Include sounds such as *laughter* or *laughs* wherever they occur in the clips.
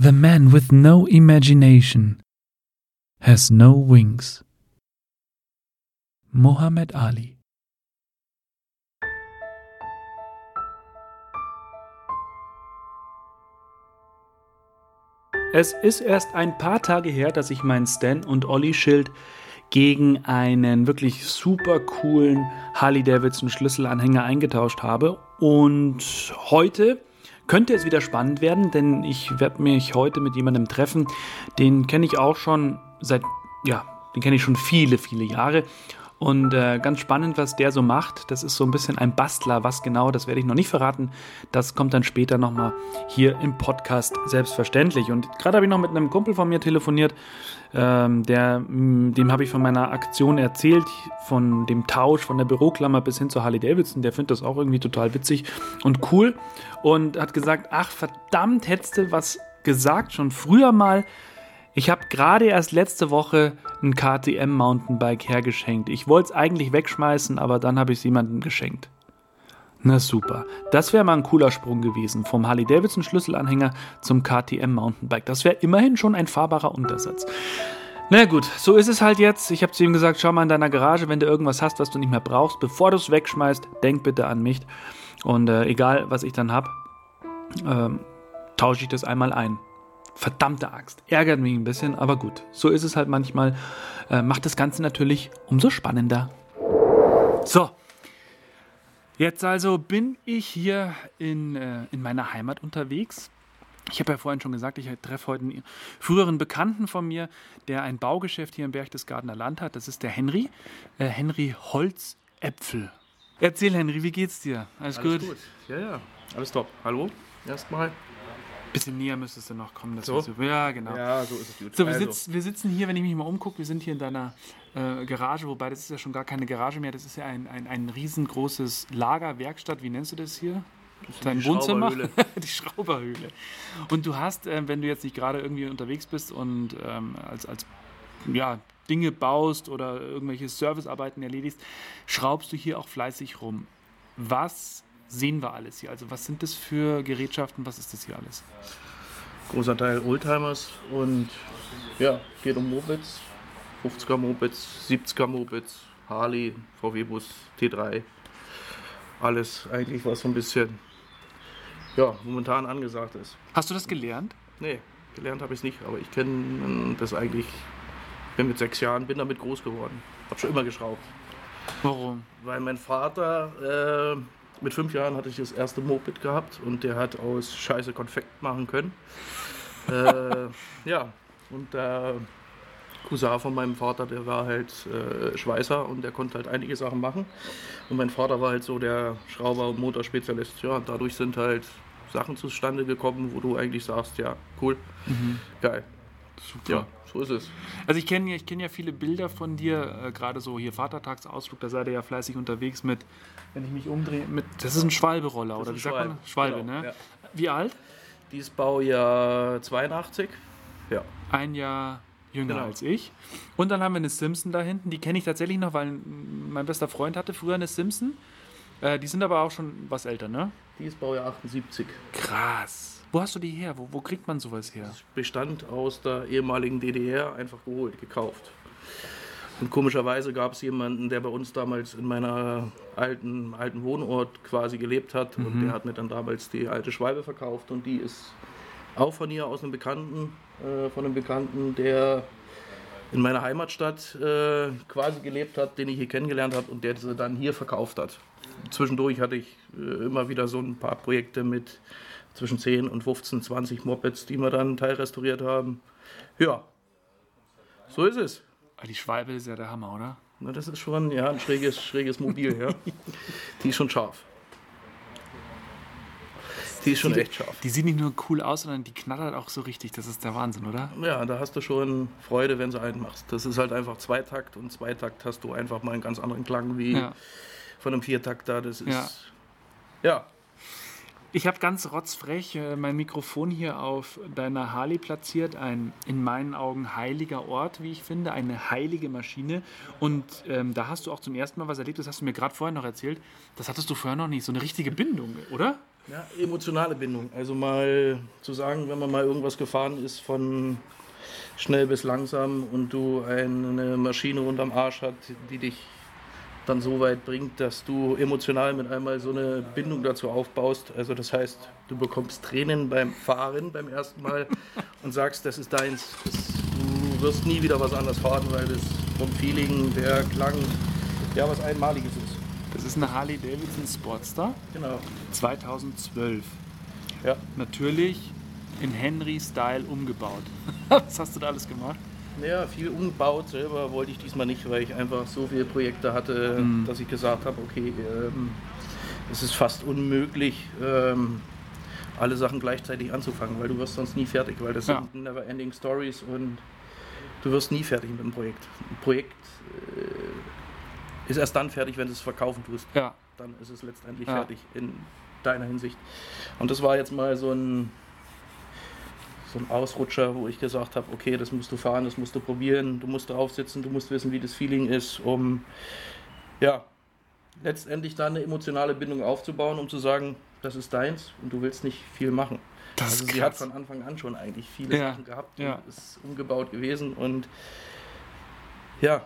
The man with no imagination has no wings. Muhammad Ali Es ist erst ein paar Tage her, dass ich mein Stan und Olli Schild gegen einen wirklich super coolen Harley Davidson Schlüsselanhänger eingetauscht habe. Und heute könnte es wieder spannend werden, denn ich werde mich heute mit jemandem treffen, den kenne ich auch schon seit, ja, den kenne ich schon viele, viele Jahre. Und äh, ganz spannend, was der so macht. Das ist so ein bisschen ein Bastler. Was genau, das werde ich noch nicht verraten. Das kommt dann später nochmal hier im Podcast selbstverständlich. Und gerade habe ich noch mit einem Kumpel von mir telefoniert. Ähm, der, mh, dem habe ich von meiner Aktion erzählt, von dem Tausch von der Büroklammer bis hin zur Harley Davidson. Der findet das auch irgendwie total witzig und cool. Und hat gesagt, ach verdammt, hättest du was gesagt, schon früher mal. Ich habe gerade erst letzte Woche ein KTM Mountainbike hergeschenkt. Ich wollte es eigentlich wegschmeißen, aber dann habe ich es jemandem geschenkt. Na super. Das wäre mal ein cooler Sprung gewesen. Vom Harley Davidson Schlüsselanhänger zum KTM Mountainbike. Das wäre immerhin schon ein fahrbarer Untersatz. Na gut, so ist es halt jetzt. Ich habe zu ihm gesagt, schau mal in deiner Garage, wenn du irgendwas hast, was du nicht mehr brauchst, bevor du es wegschmeißt, denk bitte an mich. Und äh, egal, was ich dann habe, ähm, tausche ich das einmal ein. Verdammte Axt. Ärgert mich ein bisschen, aber gut. So ist es halt manchmal. Äh, macht das Ganze natürlich umso spannender. So. Jetzt also bin ich hier in, äh, in meiner Heimat unterwegs. Ich habe ja vorhin schon gesagt, ich treffe heute einen früheren Bekannten von mir, der ein Baugeschäft hier im Berchtesgadener Land hat. Das ist der Henry. Äh, Henry Holzäpfel. Erzähl, Henry, wie geht's dir? Alles, Alles gut? gut? Ja, ja. Alles top. Hallo? Erstmal. Bisschen näher müsstest du noch kommen. Das So? super. Ja, genau. Ja, so ist es gut. So, wir, Also, sitz, wir sitzen hier, wenn ich mich mal umgucke, wir sind hier in deiner äh, Garage, wobei das ist ja schon gar keine Garage mehr, das ist ja ein, ein, ein riesengroßes Lager, Werkstatt, wie nennst du das hier? Dein die Wohnzimmer? Schrauberhöhle. *laughs* die Schrauberhöhle. Und du hast, äh, wenn du jetzt nicht gerade irgendwie unterwegs bist und ähm, als, als ja, Dinge baust oder irgendwelche Servicearbeiten erledigst, schraubst du hier auch fleißig rum. Was sehen wir alles hier? Also was sind das für Gerätschaften? Was ist das hier alles? großer Teil Oldtimers und ja, geht um Mopeds. 50er Mopeds, 70er Mopeds, Harley, VW-Bus, T3. Alles eigentlich, was so ein bisschen ja, momentan angesagt ist. Hast du das gelernt? Nee, gelernt habe ich es nicht, aber ich kenne das eigentlich. Bin mit sechs Jahren, bin damit groß geworden. Hab schon immer geschraubt. Warum? Weil mein Vater, äh, mit fünf Jahren hatte ich das erste Moped gehabt und der hat aus Scheiße Konfekt machen können. *laughs* äh, ja, und der Cousin von meinem Vater, der war halt äh, Schweißer und der konnte halt einige Sachen machen. Und mein Vater war halt so der Schrauber- und Motorspezialist. Ja, und dadurch sind halt Sachen zustande gekommen, wo du eigentlich sagst, ja, cool, geil. Super. Ja, so ist es. Also ich kenne ja, ich kenn ja viele Bilder von dir, äh, gerade so hier Vatertagsausflug, da seid ihr ja fleißig unterwegs mit, wenn ich mich umdrehe, mit, das ist ein Schwalbe-Roller, oder ist wie ein sagt man? Schwalbe, Genau, ne? ja. Wie alt? Dieses Baujahr 82. Ja. Ein Jahr jünger Genau. als ich. Und dann haben wir eine Simpson da hinten, die kenne ich tatsächlich noch, weil mein bester Freund hatte früher eine Simpson. Äh, die sind aber auch schon was älter, ne? Dieses Baujahr 78. Krass. Wo hast du die her? Wo, wo kriegt man sowas her? Bestand aus der ehemaligen DDR einfach geholt, gekauft. Und komischerweise gab es jemanden, der bei uns damals in meiner alten, alten Wohnort quasi gelebt hat. Und der hat mir dann damals die alte Schwalbe verkauft. Und die ist auch von hier aus einem Bekannten, äh, von einem Bekannten, der in meiner Heimatstadt äh, quasi gelebt hat, den ich hier kennengelernt habe und der sie dann hier verkauft hat. Zwischendurch hatte ich äh, immer wieder so ein paar Projekte mit zwischen 10 und 15, 20 Mopeds, die wir dann teilrestauriert haben. Ja, so ist es. Die Schwalbe ist ja der Hammer, oder? Na, das ist schon ja, ein schräges, schräges Mobil, ja. *laughs* Die ist schon scharf. Die ist schon echt scharf. Die sieht nicht nur cool aus, sondern die knattert auch so richtig. Das ist der Wahnsinn, oder? Ja, da hast du schon Freude, wenn du einen machst. Das ist halt einfach Zweitakt und Zweitakt hast du einfach mal einen ganz anderen Klang wie Ja. von einem Viertakter. Das ist. Ja. Ja. Ich habe ganz rotzfrech äh, mein Mikrofon hier auf deiner Harley platziert. Ein in meinen Augen heiliger Ort, wie ich finde, eine heilige Maschine. Und ähm, da hast du auch zum ersten Mal was erlebt, das hast du mir gerade vorher noch erzählt. Das hattest du vorher noch nicht, so eine richtige Bindung, oder? Ja, emotionale Bindung. Also mal zu sagen, wenn man mal irgendwas gefahren ist von schnell bis langsam und du eine Maschine unterm Arsch hat, die dich dann so weit bringt, dass du emotional mit einmal so eine Bindung dazu aufbaust. Also das heißt, du bekommst Tränen beim Fahren beim ersten Mal *laughs* und sagst, das ist deins. Das, du wirst nie wieder was anderes fahren, weil das vom Feeling, der Klang, ja was Einmaliges ist. Das ist eine Harley Davidson Sportster Genau. 2012. Ja. Natürlich in Henry-Style umgebaut. *laughs* Was hast du da alles gemacht? Ja, viel umgebaut selber wollte ich diesmal nicht, weil ich einfach so viele Projekte hatte, Mhm. dass ich gesagt habe, okay, ähm, es ist fast unmöglich, ähm, alle Sachen gleichzeitig anzufangen, weil du wirst sonst nie fertig, weil das Ja. sind never-ending Stories und du wirst nie fertig mit einem Projekt. Ein Projekt äh, ist erst dann fertig, wenn du es verkaufen tust. Ja. Dann ist es letztendlich Ja. fertig in deiner Hinsicht. Und das war jetzt mal so ein so ein Ausrutscher, wo ich gesagt habe, okay, das musst du fahren, das musst du probieren, du musst drauf sitzen, du musst wissen, wie das Feeling ist, um ja, letztendlich da eine emotionale Bindung aufzubauen, um zu sagen, das ist deins und du willst nicht viel machen. Das also sie hat von Anfang an schon eigentlich viele Ja, Sachen gehabt ja. ist umgebaut gewesen und ja,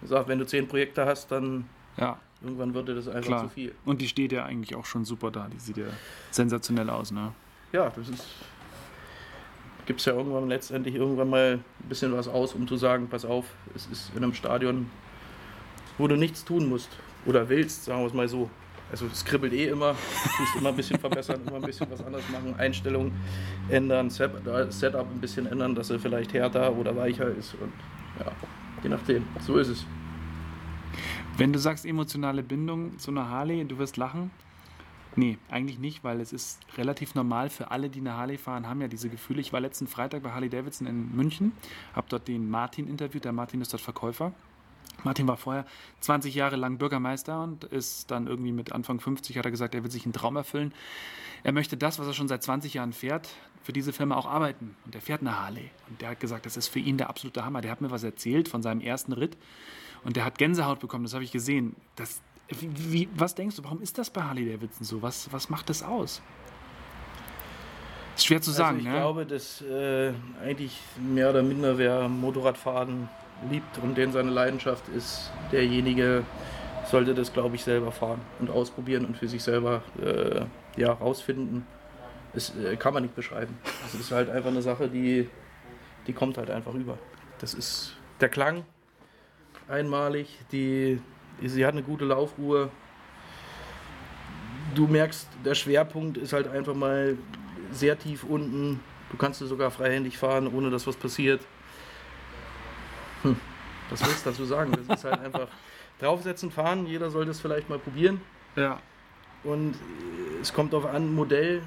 gesagt, wenn du zehn Projekte hast, dann Ja, irgendwann wird dir das einfach klar. zu viel. Und die steht ja eigentlich auch schon super da. Die sieht ja sensationell aus, ne? ja, das ist. Gibt es ja irgendwann letztendlich irgendwann mal ein bisschen was aus, um zu sagen, pass auf, es ist in einem Stadion, wo du nichts tun musst oder willst, sagen wir es mal so. Also es kribbelt eh immer, du tust immer ein bisschen verbessern, immer ein bisschen was anderes machen, Einstellungen ändern, Set- Setup ein bisschen ändern, dass er vielleicht härter oder weicher ist und ja, je nachdem, so ist es. Wenn du sagst emotionale Bindung zu einer Harley, du wirst lachen. Nee, eigentlich nicht, weil es ist relativ normal für alle, die eine Harley fahren, haben ja diese Gefühle. Ich war letzten Freitag bei Harley Davidson in München, habe dort den Martin interviewt. Der Martin ist dort Verkäufer. Martin war vorher 20 Jahre lang Bürgermeister und ist dann irgendwie mit Anfang 50 hat er gesagt, er will sich einen Traum erfüllen. Er möchte das, was er schon seit 20 Jahren fährt, für diese Firma auch arbeiten. Und er fährt eine Harley. Und der hat gesagt, das ist für ihn der absolute Hammer. Der hat mir was erzählt von seinem ersten Ritt. Und der hat Gänsehaut bekommen, das habe ich gesehen. Das, wie, wie, was denkst du, warum ist das bei Harley Davidson so? Was, was macht das aus? Ist schwer zu sagen, also ich ne? glaube, dass äh, eigentlich mehr oder minder wer Motorradfahren liebt und den seine Leidenschaft ist, derjenige sollte das, glaube ich, selber fahren und ausprobieren und für sich selber äh, ja, rausfinden. Das äh, kann man nicht beschreiben. Das ist halt einfach eine Sache, die, die kommt halt einfach über. Das ist der Klang einmalig, die, sie hat eine gute Laufruhe. Du merkst, der Schwerpunkt ist halt einfach mal sehr tief unten. Du kannst du sogar freihändig fahren, ohne dass was passiert. Hm, was willst du dazu sagen? Das ist halt einfach draufsetzen, fahren. Jeder sollte es vielleicht mal probieren. ja. Und es kommt auf an, Modell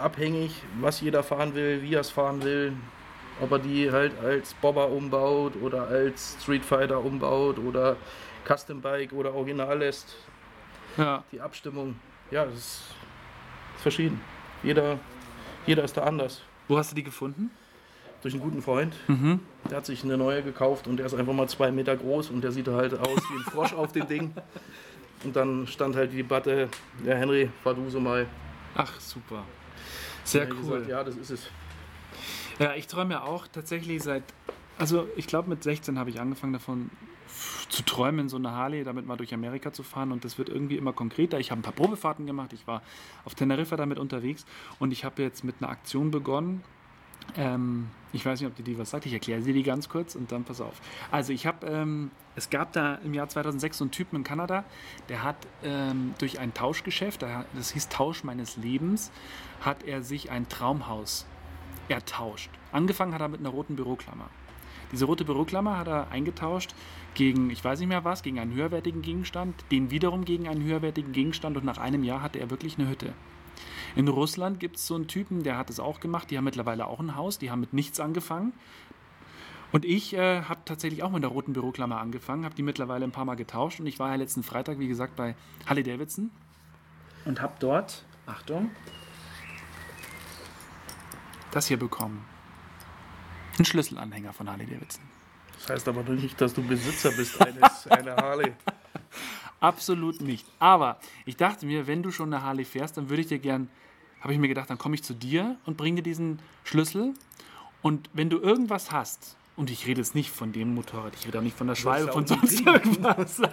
abhängig, was jeder fahren will, wie er es fahren will. Ob er die halt als Bobber umbaut oder als Street Fighter umbaut oder Custom Bike oder Original lässt. ja. Die Abstimmung, ja, das ist, verschieden. Jeder, jeder ist da anders. Wo hast du die gefunden? Durch einen guten Freund, Mhm. der hat sich eine neue gekauft und der ist einfach mal zwei Meter groß und der sieht halt aus wie ein Frosch auf dem Ding. Und dann stand halt die Debatte, ja Henry, fahr du so mal. Ach, super. Sehr cool. Gesagt, ja, das ist es. Ja, ich träume ja auch tatsächlich seit, also ich glaube mit 16 habe ich angefangen davon zu träumen, so eine Harley damit mal durch Amerika zu fahren und das wird irgendwie immer konkreter. Ich habe ein paar Probefahrten gemacht, ich war auf Teneriffa damit unterwegs und ich habe jetzt mit einer Aktion begonnen. Ähm, ich weiß nicht, ob dir die was sagt, ich erkläre sie die ganz kurz und dann pass auf. Also ich habe, ähm, es gab da im Jahr 2006 so einen Typen in Kanada, der hat ähm, durch ein Tauschgeschäft, das hieß Tausch meines Lebens, hat er sich ein Traumhaus ertauscht. Angefangen hat er mit einer roten Büroklammer. Diese rote Büroklammer hat er eingetauscht gegen, ich weiß nicht mehr was, gegen einen höherwertigen Gegenstand, den wiederum gegen einen höherwertigen Gegenstand und nach einem Jahr hatte er wirklich eine Hütte. In Russland gibt es so einen Typen, der hat es auch gemacht, die haben mittlerweile auch ein Haus, die haben mit nichts angefangen. Und ich äh, habe tatsächlich auch mit der roten Büroklammer angefangen, habe die mittlerweile ein paar Mal getauscht und ich war ja letzten Freitag, wie gesagt, bei Harley Davidson und habe dort, Achtung, das hier bekommen. Ein Schlüsselanhänger von Harley Davidson. Das heißt aber nicht, dass du Besitzer bist eines, *laughs* einer Harley. Absolut nicht. Aber ich dachte mir, wenn du schon eine Harley fährst, dann würde ich dir gern, habe ich mir gedacht, dann komme ich zu dir und bringe dir diesen Schlüssel. Und wenn du irgendwas hast, und ich rede jetzt nicht von dem Motorrad, ich rede auch nicht von der Schwalbe, von sonst irgendwas. *laughs*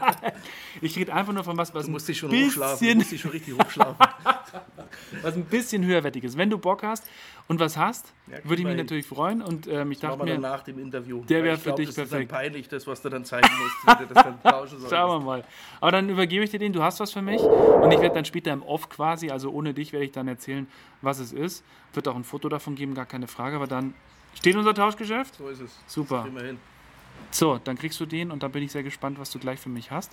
Ich rede einfach nur von was, was Du musst dich schon ein hochschlafen. Du bisschen, musst dich schon richtig hochschlafen. *laughs* was ein bisschen höherwertig ist. Wenn du Bock hast und was hast, Ja, würde ich mich natürlich freuen. Und ähm, ich dachte mir, nach dem Interview. der Weil wär ich für glaub, dich das ist perfekt. dann peinlich, das, was du dann zeigen musst, wie du das dann *laughs* tauschen sollst. Schauen wir mal. Aber dann übergebe ich dir den, du hast was für mich. Und ich werde dann später im Off quasi, also ohne dich, werde ich dann erzählen, was es ist. Wird auch ein Foto davon geben, gar keine Frage. Aber dann steht unser Tauschgeschäft. So ist es. Super. Immerhin. So, dann kriegst du den und dann bin ich sehr gespannt, was du gleich für mich hast.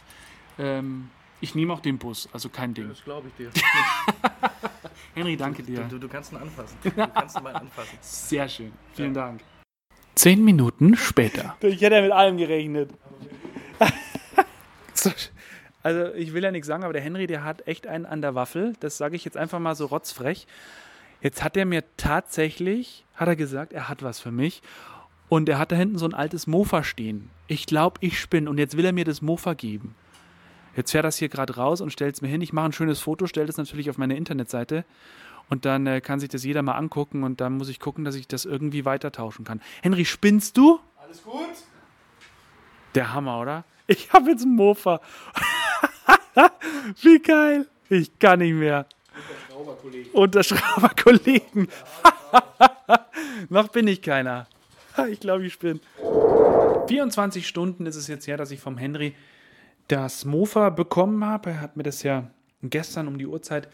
Ähm, ich nehme auch den Bus, also kein Ding. Das glaube ich dir. *laughs* Henry, danke Du, dir. du, du kannst ihn anfassen. Du kannst ihn mal anfassen. *laughs* Sehr schön. Vielen Dank. Zehn Minuten später. *laughs* Ich hätte ja mit allem gerechnet. So, also ich will ja nichts sagen, aber der Henry, der hat echt einen an der Waffel. Das sage ich jetzt einfach mal so rotzfrech. Jetzt hat er mir tatsächlich, hat er gesagt, er hat was für mich. Und er hat da hinten so ein altes Mofa stehen. Ich glaube, ich spinne. Und jetzt will er mir das Mofa geben. Jetzt fährt das hier gerade raus und stellt es mir hin. Ich mache ein schönes Foto, stelle das natürlich auf meine Internetseite. Und dann äh, kann sich das jeder mal angucken. Und dann muss ich gucken, dass ich das irgendwie weitertauschen kann. Henry, spinnst du? Alles gut? Der Hammer, oder? Ich habe jetzt einen Mofa. *laughs* Wie geil. Ich kann nicht mehr. Unter Schrauberkollegen. *laughs* Noch bin ich keiner. *laughs* Ich glaube, ich bin. 24 Stunden ist es jetzt her, dass ich vom Henry das Mofa bekommen habe. Er hat mir das ja gestern um die Uhrzeit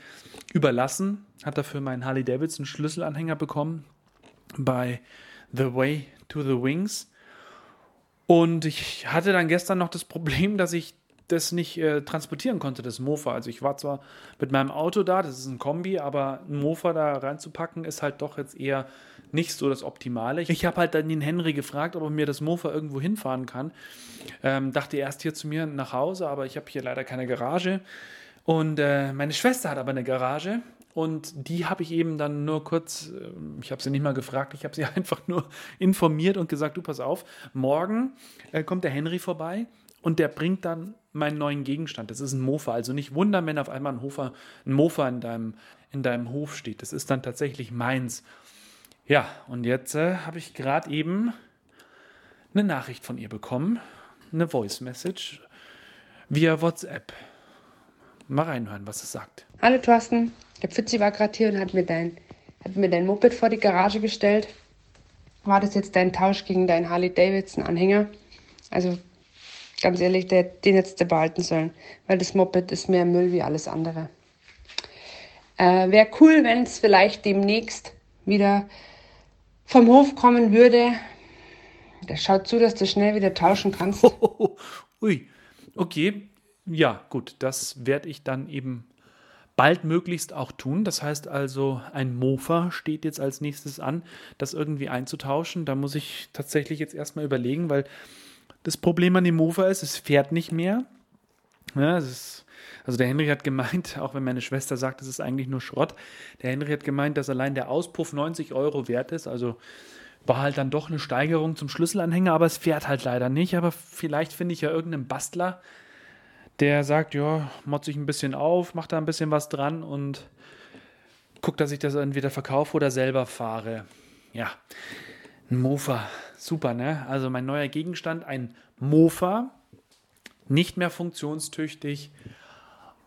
überlassen. Hat dafür meinen Harley Davidson Schlüsselanhänger bekommen bei The Way to the Wings. Und ich hatte dann gestern noch das Problem, dass ich das nicht äh, transportieren konnte, das Mofa. Also ich war zwar mit meinem Auto da, das ist ein Kombi, aber ein Mofa da reinzupacken ist halt doch jetzt eher nicht so das Optimale. Ich habe halt dann den Henry gefragt, ob er mir das Mofa irgendwo hinfahren kann. Ähm, dachte erst hier zu mir nach Hause, aber ich habe hier leider keine Garage. Und äh, meine Schwester hat aber eine Garage. Und die habe ich eben dann nur kurz, äh, ich habe sie nicht mal gefragt, ich habe sie *laughs* einfach nur informiert und gesagt, du pass auf, morgen äh, kommt der Henry vorbei und der bringt dann meinen neuen Gegenstand. Das ist ein Mofa. Also nicht wundern, wenn auf einmal ein, Hofer, ein Mofa in deinem, in deinem Hof steht. Das ist dann tatsächlich meins. Ja, und jetzt äh, habe ich gerade eben eine Nachricht von ihr bekommen, eine Voice Message via WhatsApp. Mal reinhören, was es sagt. Hallo Thorsten, der Pfützi war gerade hier und hat mir, dein, hat mir dein Moped vor die Garage gestellt. War das jetzt dein Tausch gegen deinen Harley Davidson Anhänger? Also ganz ehrlich, der, den hättest du behalten sollen, weil das Moped ist mehr Müll wie alles andere. Äh, Wäre cool, wenn es vielleicht demnächst wieder vom Hof kommen würde. Der schaut zu, dass du schnell wieder tauschen kannst. Oh, *laughs* ui, okay. Ja, gut, das werde ich dann eben baldmöglichst auch tun. Das heißt also, ein Mofa steht jetzt als nächstes an, das irgendwie einzutauschen. Da muss ich tatsächlich jetzt erstmal überlegen, weil das Problem an dem Mofa ist, es fährt nicht mehr. Ja, ist, also der Henry hat gemeint, *laughs* auch wenn meine Schwester sagt, es ist eigentlich nur Schrott, der Henry hat gemeint, dass allein der Auspuff 90 Euro wert ist. Also war halt dann doch eine Steigerung zum Schlüsselanhänger, aber es fährt halt leider nicht. Aber vielleicht finde ich ja irgendeinen Bastler, der sagt, ja, motze ich ein bisschen auf, macht da ein bisschen was dran und guckt, dass ich das entweder verkaufe oder selber fahre. Ja, ein Mofa, super, ne? Also mein neuer Gegenstand, ein Mofa, nicht mehr funktionstüchtig,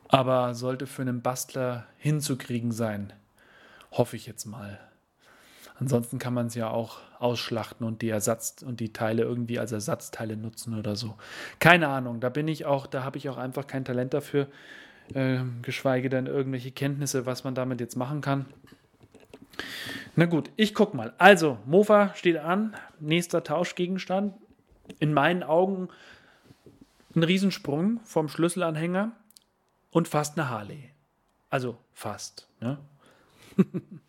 aber sollte für einen Bastler hinzukriegen sein. Hoffe ich jetzt mal. Ansonsten kann man es ja auch ausschlachten und die Ersatz und die Teile irgendwie als Ersatzteile nutzen oder so. Keine Ahnung, da bin ich auch, da habe ich auch einfach kein Talent dafür, äh, geschweige denn irgendwelche Kenntnisse, was man damit jetzt machen kann. Na gut, ich guck mal. Also, Mofa steht an, nächster Tauschgegenstand. In meinen Augen ein Riesensprung vom Schlüsselanhänger und fast eine Harley. Also fast. Ne? *laughs*